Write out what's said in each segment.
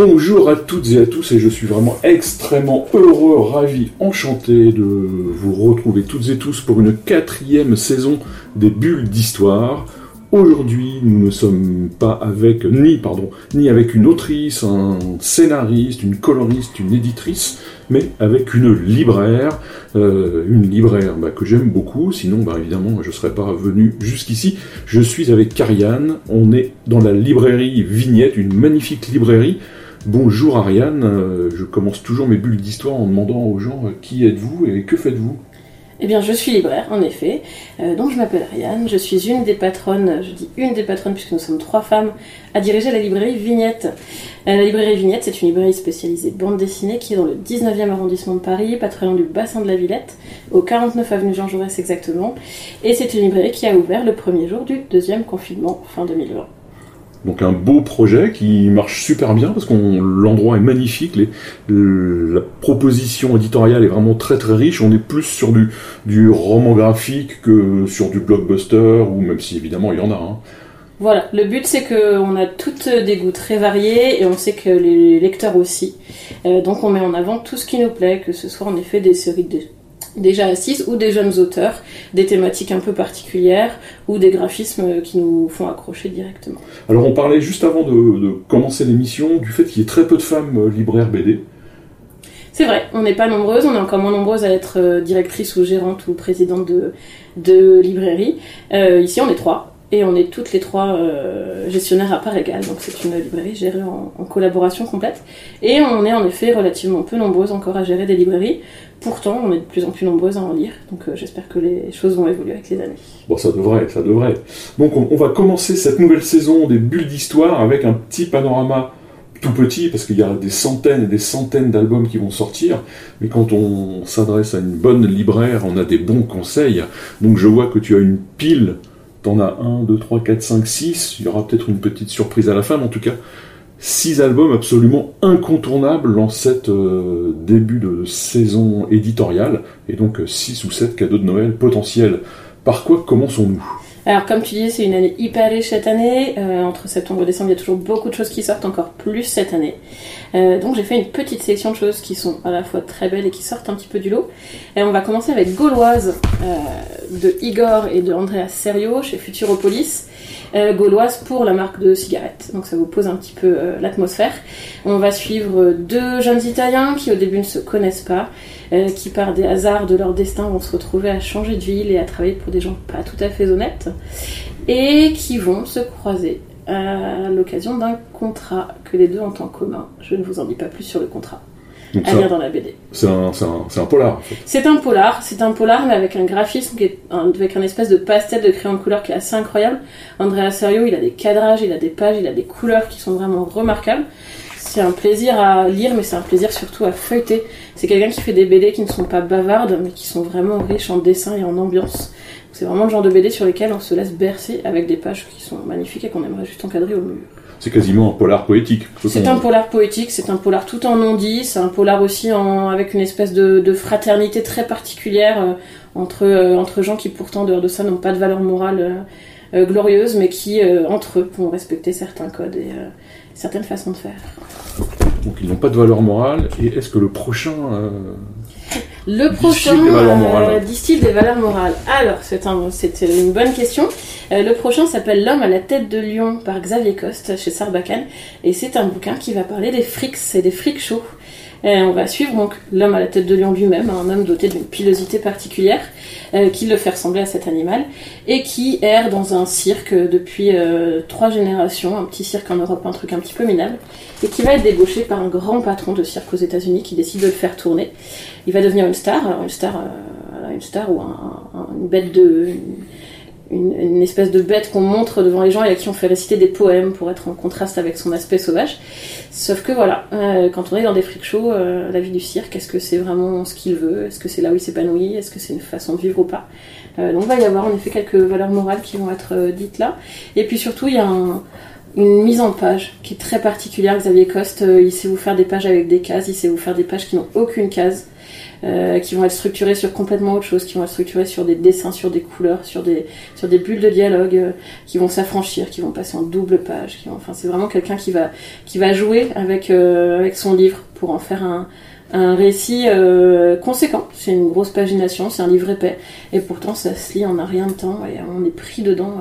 Bonjour à toutes et à tous et je suis vraiment extrêmement heureux, ravi, enchanté de vous retrouver toutes et tous pour une quatrième saison des bulles d'histoire. Aujourd'hui, nous ne sommes pas avec ni pardon ni avec une autrice, un scénariste, une coloriste, une éditrice, mais avec une libraire, euh, une libraire bah, que j'aime beaucoup. Sinon, bah, évidemment, je serais pas venu jusqu'ici. Je suis avec Karianne. On est dans la librairie Vignette, une magnifique librairie. Bonjour Ariane, euh, je commence toujours mes bulles d'histoire en demandant aux gens euh, qui êtes-vous et que faites-vous? Eh bien, je suis libraire, en effet. Euh, donc, je m'appelle Ariane. Je suis une des patronnes, je dis une des patronnes puisque nous sommes trois femmes, à diriger la librairie Vignette. La librairie Vignette, c'est une librairie spécialisée bande dessinée qui est dans le 19e arrondissement de Paris, loin du bassin de la Villette, au 49 avenue Jean Jaurès exactement. Et c'est une librairie qui a ouvert le premier jour du deuxième confinement, fin 2020. Donc un beau projet qui marche super bien parce que l'endroit est magnifique, la proposition éditoriale est vraiment très très riche. On est plus sur du, du roman graphique que sur du blockbuster ou même si évidemment il y en a. Hein. Voilà, le but c'est qu'on a toutes des goûts très variés et on sait que les lecteurs aussi. Euh, donc on met en avant tout ce qui nous plaît, que ce soit en effet des séries de déjà assises ou des jeunes auteurs, des thématiques un peu particulières ou des graphismes qui nous font accrocher directement. Alors on parlait juste avant de, de commencer l'émission du fait qu'il y ait très peu de femmes euh, libraires BD. C'est vrai, on n'est pas nombreuses, on est encore moins nombreuses à être euh, directrice ou gérante ou présidente de, de librairie. Euh, ici on est trois. Et on est toutes les trois euh, gestionnaires à part égale, donc c'est une librairie gérée en, collaboration complète. Et on est en effet relativement peu nombreuses encore à gérer des librairies. Pourtant, on est de plus en plus nombreuses à en lire, donc euh, j'espère que les choses vont évoluer avec les années. Bon, ça devrait, ça devrait. Donc on, on va commencer cette nouvelle saison des bulles d'histoire avec un petit panorama tout petit, parce qu'il y a des centaines et des centaines d'albums qui vont sortir, mais quand on s'adresse à une bonne libraire, on a des bons conseils. Donc je vois que tu as une pile T'en as 1, 2, 3, 4, 5, 6. Il y aura peut-être une petite surprise à la fin, mais en tout cas, 6 albums absolument incontournables en cette euh, début de saison éditoriale, et donc 6 ou 7 cadeaux de Noël potentiels. Par quoi commençons-nous? Alors comme tu dis, c'est une année hyper riche cette année. Euh, entre septembre et décembre, il y a toujours beaucoup de choses qui sortent, encore plus cette année. Euh, donc j'ai fait une petite sélection de choses qui sont à la fois très belles et qui sortent un petit peu du lot. Et on va commencer avec Gauloise euh, de Igor et de Andrea Serio chez Futuropolis. Euh, gauloise pour la marque de cigarettes. Donc ça vous pose un petit peu euh, l'atmosphère. On va suivre deux jeunes Italiens qui au début ne se connaissent pas, euh, qui par des hasards de leur destin vont se retrouver à changer de ville et à travailler pour des gens pas tout à fait honnêtes, et qui vont se croiser à l'occasion d'un contrat que les deux ont en commun. Je ne vous en dis pas plus sur le contrat. Donc à lire dans la BD. C'est un, un- un polar, en fait. C'est un polar, c'est un polar mais avec un graphisme qui est avec un espèce de pastel de crayon de couleur qui est assez incroyable. Andrea Serio, il a des cadrages, il a des pages, il a des couleurs qui sont vraiment remarquables. C'est un plaisir à lire, mais c'est un plaisir surtout à feuilleter. C'est quelqu'un qui fait des BD qui ne sont pas bavardes, mais qui sont vraiment riches en dessin et en ambiance. C'est vraiment le genre de BD sur lesquels on se laisse bercer avec des pages qui sont magnifiques et qu'on aimerait juste encadrer au mur. C'est quasiment un polar poétique. C'est un polar poétique, c'est un polar tout en non-dit, c'est un polar aussi en, avec une espèce de, de fraternité très particulière euh, entre, euh, entre gens qui pourtant, dehors de ça, n'ont pas de valeur morale euh, euh, glorieuse, mais qui, entre eux, vont respecter certains codes et certaines façons de faire. Donc ils n'ont pas de valeur morale. Et est-ce que le prochain... Le Distille prochain des valeurs morales. distille des valeurs morales. Alors, c'est un, une bonne question. Euh, le prochain s'appelle L'homme à la tête de lion par Xavier Coste chez Sarbacane. Et c'est un bouquin qui va parler des frics et des freak shows. Et on va suivre donc l'homme à la tête de lion lui-même, un homme doté d'une pilosité particulière euh, qui le fait ressembler à cet animal et qui erre dans un cirque depuis euh, trois générations, un petit cirque en Europe, un truc un petit peu minable, et qui va être débauché par un grand patron de cirque aux États-Unis qui décide de le faire tourner. Il va devenir une star, une star, euh, une star ou un- un- une bête de une espèce de bête qu'on montre devant les gens et à qui on fait réciter des poèmes pour être en contraste avec son aspect sauvage. Sauf que voilà, euh, quand on est dans des freak shows, euh, la vie du cirque, est-ce que c'est vraiment ce qu'il veut? Est-ce que c'est là où il s'épanouit? Est-ce que c'est une façon de vivre ou pas? Euh, Donc il va y avoir en effet quelques valeurs morales qui vont être dites là. Et puis surtout, il y a un- une mise en page qui est très particulière. Xavier Coste, il sait vous faire des pages avec des cases, il sait vous faire des pages qui n'ont aucune case. Euh, qui vont être structurées sur complètement autre chose, qui vont être structurées sur des dessins, sur des couleurs, sur des, sur des bulles de dialogue, euh, qui vont s'affranchir, qui vont passer en double page. Qui vont, enfin, c'est vraiment quelqu'un qui va, qui va jouer avec, euh, avec son livre pour en faire un, un récit conséquent. C'est une grosse pagination, c'est un livre épais, et pourtant ça se lit en un rien de temps, et on est pris dedans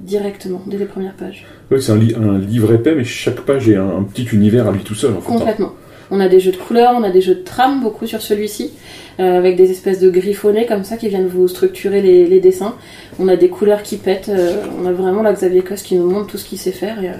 directement, dès les premières pages. Oui, c'est un, li- un livre épais, mais chaque page est un, un petit univers à lui tout seul, en fait. hein. On a des jeux de couleurs, on a des jeux de trame beaucoup sur celui-ci, euh, avec des espèces de griffonnés comme ça qui viennent vous structurer les, les dessins. On a des couleurs qui pètent, euh, on a vraiment là Xavier Coste qui nous montre tout ce qu'il sait faire et, euh,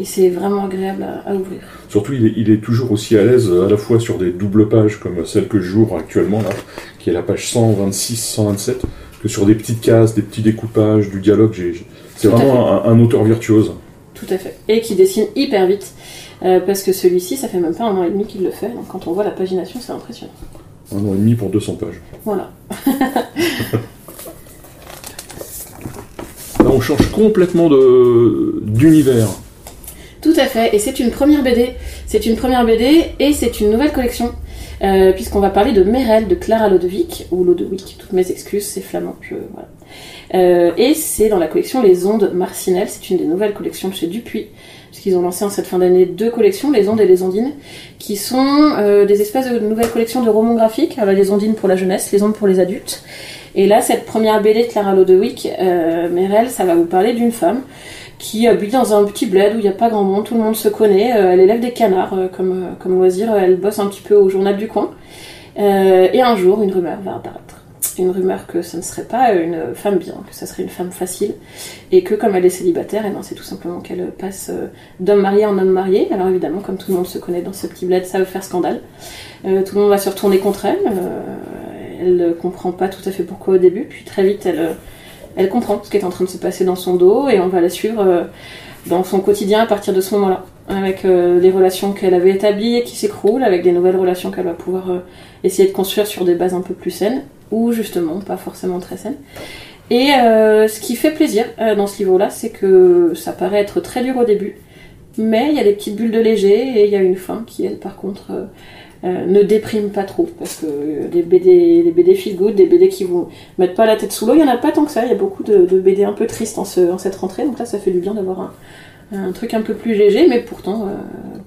et c'est vraiment agréable à, à ouvrir. Surtout, il est, il est toujours aussi à l'aise, à la fois sur des doubles pages comme celle que j'ouvre actuellement, là, qui est la page 126-127, que sur des petites cases, des petits découpages, du dialogue. j'ai- j'ai- C'est Tout vraiment un, un auteur virtuose. Tout à fait. Et qui dessine hyper vite, euh, parce que celui-ci, ça fait même pas un an et demi qu'il le fait, donc quand on voit la pagination, c'est impressionnant. Un an et demi pour 200 pages. Voilà. Là, on change complètement de- d'univers. Tout à fait, et c'est une première BD. C'est une première BD et c'est une nouvelle collection. Euh, Puisqu'on va parler de Merel de Clara Lodewick, ou Lodewick, toutes mes excuses, c'est flamand. Je, voilà. Euh, et c'est dans la collection Les Ondes Marcinelle, c'est une des nouvelles collections de chez Dupuis, puisqu'ils ont lancé en cette fin d'année deux collections, Les Ondes et Les Ondines, qui sont euh, des espèces de nouvelles collections de romans graphiques, avec les Ondines pour la jeunesse, les Ondes pour les adultes. Et là, cette première BD de Clara Lodewick, euh, Merel, ça va vous parler d'une femme qui habite dans un petit bled où il n'y a pas grand monde, tout le monde se connaît. Euh, elle élève des canards euh, comme, euh, comme loisir, elle bosse un petit peu au journal du coin. Euh, et un jour, une rumeur va apparaître. Une rumeur que ce ne serait pas une femme bien, que ça serait une femme facile, et que comme elle est célibataire, eh ben, c'est tout simplement qu'elle passe euh, d'homme marié en homme marié. Alors évidemment, comme tout le monde se connaît dans ce petit bled, ça va faire scandale. Euh, tout le monde va se retourner contre elle. Euh, elle ne comprend pas tout à fait pourquoi au début, puis très vite, elle, elle comprend ce qui est en train de se passer dans son dos, et on va la suivre dans son quotidien à partir de ce moment-là, avec euh, les relations qu'elle avait établies et qui s'écroulent, avec des nouvelles relations qu'elle va pouvoir essayer de construire sur des bases un peu plus saines, ou justement pas forcément très saines. Et euh, ce qui fait plaisir euh, dans ce livre-là, c'est que ça paraît être très dur au début, mais il y a des petites bulles de léger et il y a une fin qui, elle, par contre, euh, ne déprime pas trop. Parce que les BD, les BD feel good, des BD qui vous mettent pas la tête sous l'eau, il y en a pas tant que ça. Il y a beaucoup de, BD un peu tristes en, ce, en cette rentrée, donc là, ça fait du bien d'avoir un, truc un peu plus léger, mais pourtant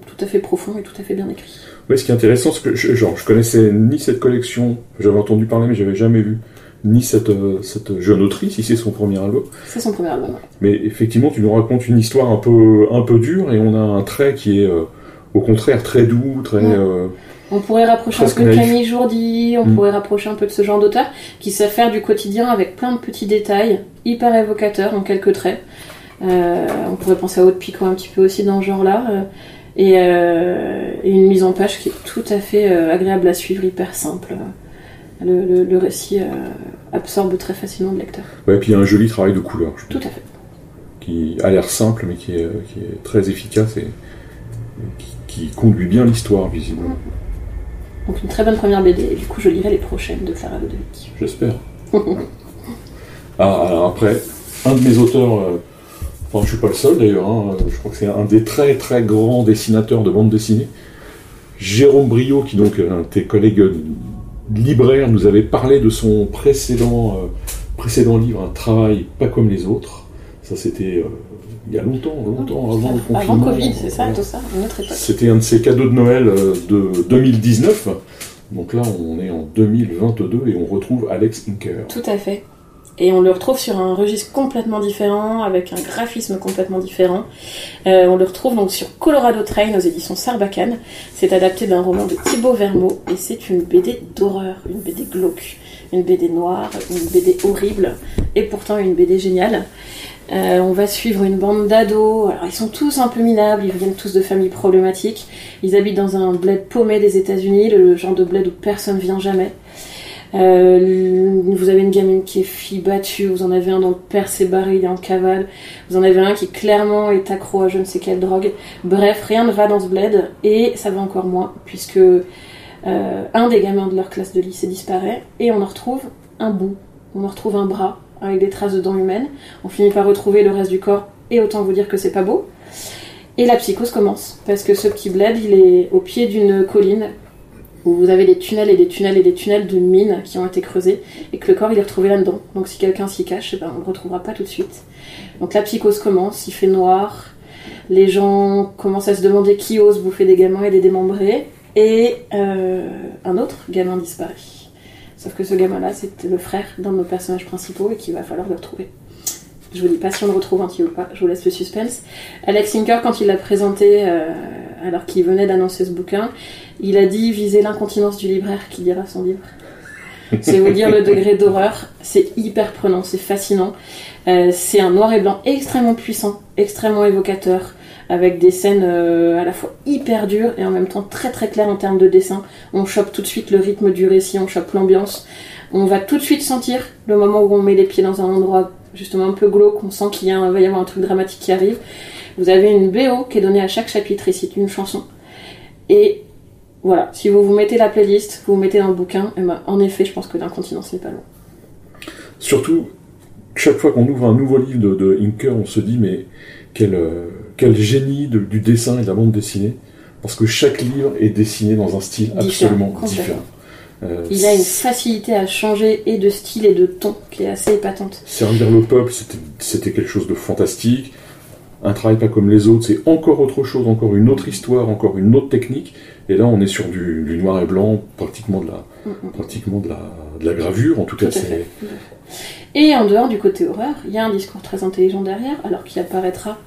tout à fait profond et tout à fait bien écrit. Oui, ce qui est intéressant, c'est que je, genre, je connaissais ni cette collection, j'avais entendu parler, mais j'avais jamais vu, ni cette, euh, cette jeune autrice, ici c'est son premier album. C'est son premier album. Mais effectivement, tu nous racontes une histoire un peu, un peu dure, et on a un trait qui est, euh, au contraire, très doux, très... Ouais. euh, On pourrait rapprocher un peu de. Camille Jourdi, on Mm. pourrait rapprocher un peu de ce genre d'auteur qui sait faire du quotidien avec plein de petits détails, hyper évocateurs en quelques traits. Euh, on pourrait penser à Aude Picot un petit peu aussi dans ce genre-là. Euh, et, euh, et une mise en page qui est tout à fait euh, agréable à suivre, hyper simple. Le, le- le récit euh, absorbe très facilement le lecteur. Ouais, puis il y a un joli travail de couleur, je Tout à fait. qui a l'air simple, mais qui est, qui est très efficace et, et qui, qui conduit bien l'histoire, visiblement. Donc une très bonne première BD, et du coup je lirai les prochaines de Clara Lodewick. J'espère. ah, alors après, un de mes auteurs, enfin je suis pas le seul d'ailleurs, hein, je crois que c'est un des très très grands dessinateurs de bande dessinée, Jérôme Brio, qui donc un de tes collègues euh, libraires nous avait parlé de son précédent, euh, précédent livre, un travail pas comme les autres. Ça c'était euh, il y a longtemps, longtemps avant le confinement. Avant Covid, c'est ça, Voilà. tout ça, une autre époque. C'était un de ses cadeaux de Noël euh, de 2019. Donc là, on est en 2022 et on retrouve Alex Inker. Tout à fait. Et on le retrouve sur un registre complètement différent, avec un graphisme complètement différent. Euh, on le retrouve donc sur Colorado Train aux éditions Sarbacane. C'est adapté d'un roman de Thibaut Vermeau et c'est une BD d'horreur, une BD glauque, une BD noire, une BD horrible et pourtant une BD géniale. Euh, on va suivre une bande d'ados. Alors ils sont tous un peu minables, ils viennent tous de familles problématiques. Ils habitent dans un bled paumé des États-Unis, le genre de bled où personne vient jamais. Euh, vous avez une gamine qui est fille battue, vous en avez un dont le père s'est barré, il est en cavale, vous en avez un qui clairement est accro à je ne sais quelle drogue. Bref, rien ne va dans ce bled, et ça va encore moins, puisque euh, un des gamins de leur classe de lycée disparaît, et on en retrouve un bout, on en retrouve un bras avec des traces de dents humaines, on finit par retrouver le reste du corps, et autant vous dire que c'est pas beau. Et la psychose commence, parce que ce petit bled, il est au pied d'une colline où vous avez des tunnels et des tunnels et des tunnels de mines qui ont été creusés et que le corps il est retrouvé là-dedans. Donc si quelqu'un s'y cache, eh ben, on ne le retrouvera pas tout de suite. Donc la psychose commence, il fait noir, les gens commencent à se demander qui ose bouffer des gamins et des démembrés, et euh, un autre gamin disparaît. Sauf que ce gamin-là, c'était le frère d'un de nos personnages principaux et qu'il va falloir le retrouver. Je vous dis pas si on le retrouve entier ou pas, je vous laisse le suspense. Alex Sinker, quand il l'a présenté, euh, alors qu'il venait d'annoncer ce bouquin, il a dit viser l'incontinence du libraire qui lira son livre. C'est vous dire le degré d'horreur. C'est hyper prenant, c'est fascinant. Euh, c'est un noir et blanc extrêmement puissant, extrêmement évocateur, avec des scènes euh, à la fois hyper dures et en même temps très très claires en termes de dessin. On chope tout de suite le rythme du récit, on chope l'ambiance. On va tout de suite sentir le moment où on met les pieds dans un endroit justement un peu glauque, on sent qu'il y a va y avoir un truc dramatique qui arrive. Vous avez une BO qui est donnée à chaque chapitre c'est une chanson. Et voilà, si vous vous mettez la playlist, vous vous mettez dans le bouquin, et ben, en effet, je pense que l'incontinence n'est pas loin. Surtout, chaque fois qu'on ouvre un nouveau livre de, de Inker, on se dit, mais quel, euh, quel génie de- du dessin et de la bande dessinée, parce que chaque livre est dessiné dans un style absolument différent. Euh, Il a une facilité à changer et de style et de ton qui est assez épatante. Servir le peuple, c'était quelque chose de fantastique. Un travail pas comme les autres, c'est encore autre chose, encore une autre histoire, encore une autre technique. Et là, on est sur du, du noir et blanc, pratiquement de la, Mm, pratiquement de la, de la gravure. En tout cas, Tout c'est. Et en dehors du côté horreur, il y a un discours très intelligent derrière, alors qui apparaîtra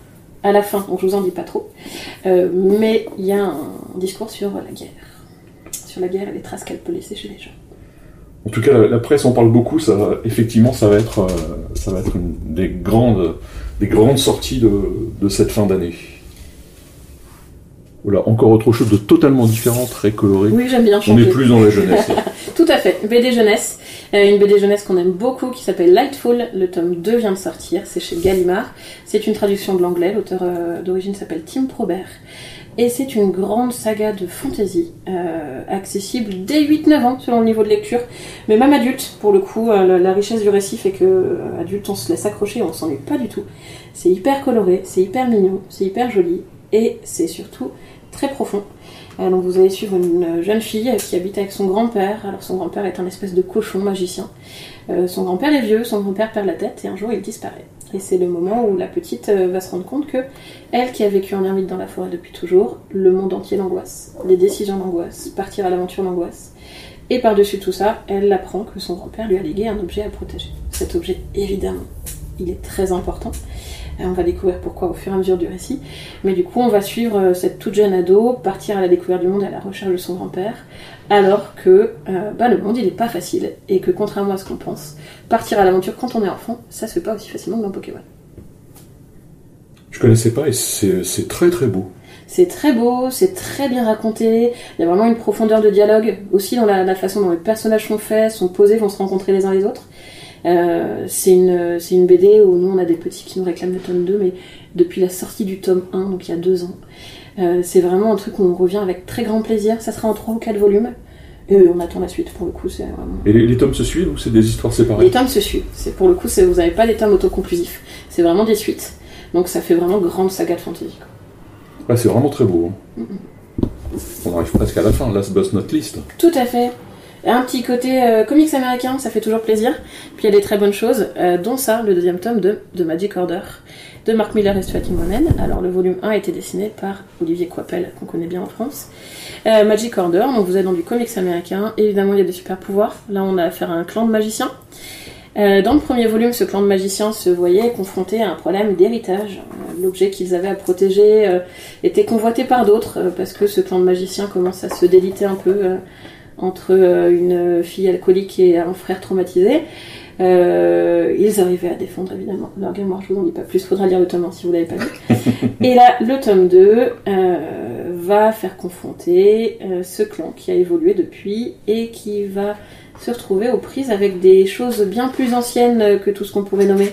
à la fin, donc je vous en dis pas trop. Euh, mais il y a un discours sur la guerre. Sur la guerre et les traces qu'elle peut laisser chez les gens. En tout cas, la, la presse en parle beaucoup. Ça, effectivement, ça va être, euh, ça va être une des grandes, des grandes sorties de, de cette fin d'année. Voilà, encore autre chose de totalement différent, très coloré. Oui, j'aime bien On changer. n'est plus dans la jeunesse. là. Tout à fait, BD jeunesse, Euh, une BD jeunesse qu'on aime beaucoup qui s'appelle Lightful, le tome 2 vient de sortir, c'est chez Gallimard, c'est une traduction de l'anglais, l'auteur euh, d'origine s'appelle Tim Probert, et c'est une grande saga de fantasy, euh, accessible dès 8-9 ans selon le niveau de lecture, mais même adulte, pour le coup, euh, la, richesse du récit fait que euh, adulte on se laisse accrocher, on s'ennuie pas du tout, c'est hyper coloré, c'est hyper mignon, c'est hyper joli, et c'est surtout très profond. Euh, donc vous allez suivre une jeune fille euh, qui habite avec son grand-père. Alors son grand-père est un espèce de cochon magicien. Euh, son grand-père est vieux, son grand-père perd la tête et un jour il disparaît. Et c'est le moment où la petite va se rendre compte que elle qui a vécu en ermite dans la forêt depuis toujours, le monde entier l'angoisse, les décisions d'angoisse, partir à l'aventure l'angoisse. Et par-dessus tout ça, elle apprend que son grand-père lui a légué un objet à protéger. Cet objet, évidemment, il est très important. On va découvrir pourquoi au fur et à mesure du récit. Mais du coup, on va suivre euh, cette toute jeune ado partir à la découverte du monde et à la recherche de son grand-père, alors que euh, bah, le monde il est pas facile et que contrairement à ce qu'on pense, partir à l'aventure quand on est enfant, ça se fait pas aussi facilement que dans Pokémon. Je connaissais pas et c'est c'est très très beau. C'est très beau, c'est très bien raconté, il y a vraiment une profondeur de dialogue, aussi dans la, la façon dont les personnages sont faits, sont posés, vont se rencontrer les uns les autres. Euh, c'est une, c'est une BD où nous on a des petits qui nous réclament le tome 2, mais depuis la sortie du tome 1, donc il y a deux ans. Euh, c'est vraiment un truc où on revient avec très grand plaisir, ça sera en 3 ou 4 volumes, et on attend la suite pour le coup, c'est vraiment... Et les, les tomes se suivent ou c'est des histoires séparées Les tomes se suivent. C'est pour le coup, vous n'avez pas des tomes autoconclusifs. C'est vraiment des suites. Donc ça fait vraiment grande saga de fantasy. Ouais, c'est vraiment très beau. hein. On arrive presque à la fin, last but not least. Tout à fait. Un petit côté euh, comics américain, ça fait toujours plaisir. Puis il y a des très bonnes choses, euh, dont ça, le deuxième tome de, Magic Order, de Mark Miller et Stuart Immonen. Alors le volume 1 a été dessiné par Olivier Coipel, qu'on connaît bien en France. Euh, Magic Order, donc vous êtes dans du comics américain. Évidemment, il y a des super pouvoirs. Là, on a affaire à un clan de magiciens. Dans le premier volume, ce clan de magiciens se voyait confronté à un problème d'héritage. L'objet qu'ils avaient à protéger était convoité par d'autres, parce que ce clan de magiciens commence à se déliter un peu entre euh, une fille alcoolique et un frère traumatisé. Euh, ils arrivaient à défendre évidemment leur mémoire, je vous en dis pas plus, faudra lire le tome 1 si vous l'avez pas lu. et là, le tome 2 euh, va faire confronter euh, ce clan qui a évolué depuis et qui va se retrouver aux prises avec des choses bien plus anciennes que tout ce qu'on pourrait nommer.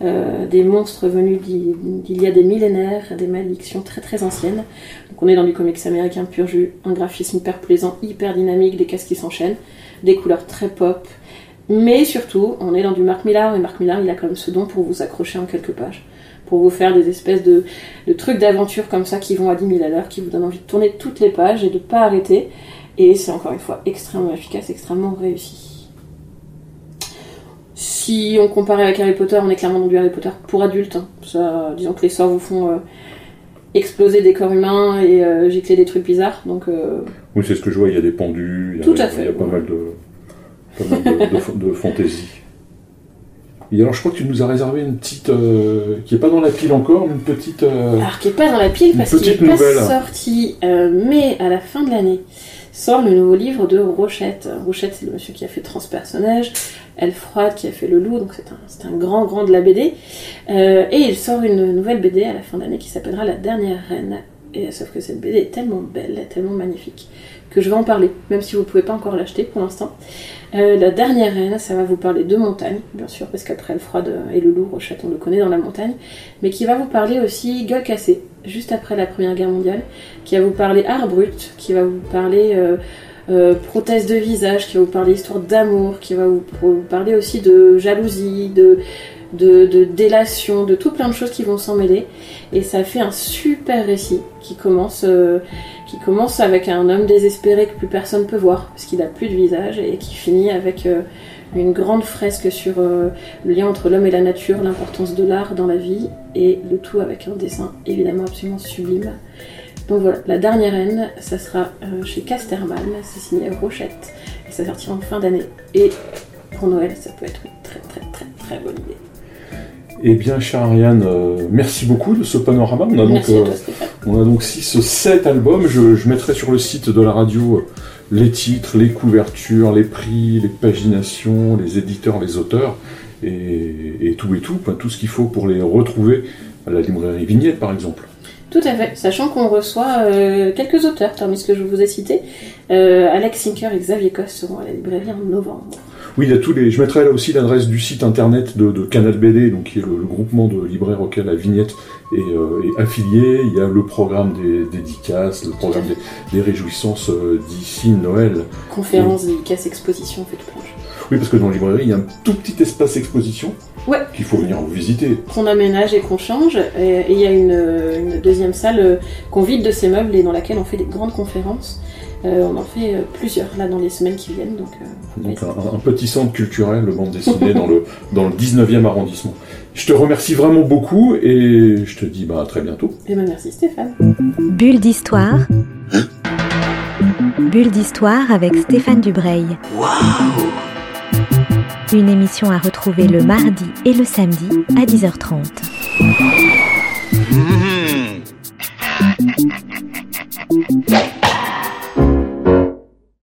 Euh, des monstres venus d'il y a des millénaires, des malédictions très très anciennes. Donc on est dans du comics américain pur jus, un graphisme hyper plaisant, hyper dynamique, des cases qui s'enchaînent, des couleurs très pop. Mais surtout, on est dans du Mark Millar, et Mark Millar, il a quand même ce don pour vous accrocher en quelques pages pour vous faire des espèces de, trucs d'aventure comme ça qui vont à 10 000 à l'heure, qui vous donnent envie de tourner toutes les pages et de ne pas arrêter. Et c'est encore une fois extrêmement efficace, extrêmement réussi. Si on compare avec Harry Potter, on est clairement dans du Harry Potter pour adultes. Hein. Ça, disons que les sorts vous font euh, exploser des corps humains et euh, gicler des trucs bizarres. Donc, euh, Oui, c'est ce que je vois, il y a des pendus, il y a, Tout à fait. Il y a pas mal de, pas mal de, de fantaisie. Et alors, je crois que tu nous as réservé une petite. Euh, qui n'est pas dans la pile encore, une petite. Euh, alors, qui n'est pas dans la pile parce qu'il n'est pas sorti, euh, mais à la fin de l'année, sort le nouveau livre de Rochette. Rochette, c'est le monsieur qui a fait Transpersonnage, Elfroide qui a fait Le Loup, donc c'est un, un, grand, grand de la BD. et il sort une nouvelle BD à la fin d'année qui s'appellera La Dernière Reine. Sauf que cette BD est tellement belle, tellement magnifique, que je vais en parler, même si vous ne pouvez pas encore l'acheter pour l'instant. Euh, la dernière reine, ça va vous parler de montagne, bien sûr, parce qu'après le froid et le loup, Rochette, on le connaît dans la montagne, mais qui va vous parler aussi gueule cassée, juste après la Première Guerre mondiale, qui va vous parler art brut, qui va vous parler euh, euh, prothèse de visage, qui va vous parler histoire d'amour, qui va vous, parler aussi de jalousie, de, de, délation, de tout plein de choses qui vont s'en mêler. Et ça fait un super récit qui commence qui commence avec un homme désespéré que plus personne peut voir parce qu'il n'a plus de visage et qui finit avec euh, une grande fresque sur euh, le lien entre l'homme et la nature, l'importance de l'art dans la vie et le tout avec un dessin évidemment absolument sublime. Donc voilà, la dernière haine, ça sera euh, chez Casterman, c'est signé Rochette et ça sortira en fin d'année. Et pour Noël, ça peut être une très très très très bonne idée. Eh bien, chère Ariane, euh, merci beaucoup de ce panorama. On a donc, euh, on a donc 6, 7 albums. Je, mettrai sur le site de la radio euh, les titres, les couvertures, les prix, les paginations, les éditeurs, les auteurs, et, tout et tout, tout ce qu'il faut pour les retrouver à la librairie Vignette, par exemple. Tout à fait, sachant qu'on reçoit quelques auteurs parmi ce que je vous ai cité. Alex Sinker et Xavier Coste seront à la librairie en novembre. Oui, il y a tous les. Je mettrai là aussi l'adresse du site internet de, Canal BD, donc qui est le, groupement de libraires auquel la vignette euh, est, affiliée. Il y a le programme des dédicaces, le programme des, réjouissances euh, d'ici Noël. Conférences, dédicaces, expositions, fait plein Oui, parce que dans la librairie, il y a un tout petit espace exposition. Ouais. Qu'il faut venir visiter. Qu'on aménage et qu'on change. Et il y a une, une deuxième salle euh, qu'on vide de ses meubles et dans laquelle on fait des grandes conférences. Euh, on en fait euh, plusieurs là dans les semaines qui viennent. Donc, euh, un, petit centre culturel, le bande dessinée, dans, le, dans le 19e arrondissement. Je te remercie vraiment beaucoup et je te dis bah, à très bientôt. Et ben merci Stéphane. Bulle d'histoire. Hein Bulle d'histoire avec Stéphane Dubreuil. Waouh Une émission à retrouver le mardi et le samedi à 10h30.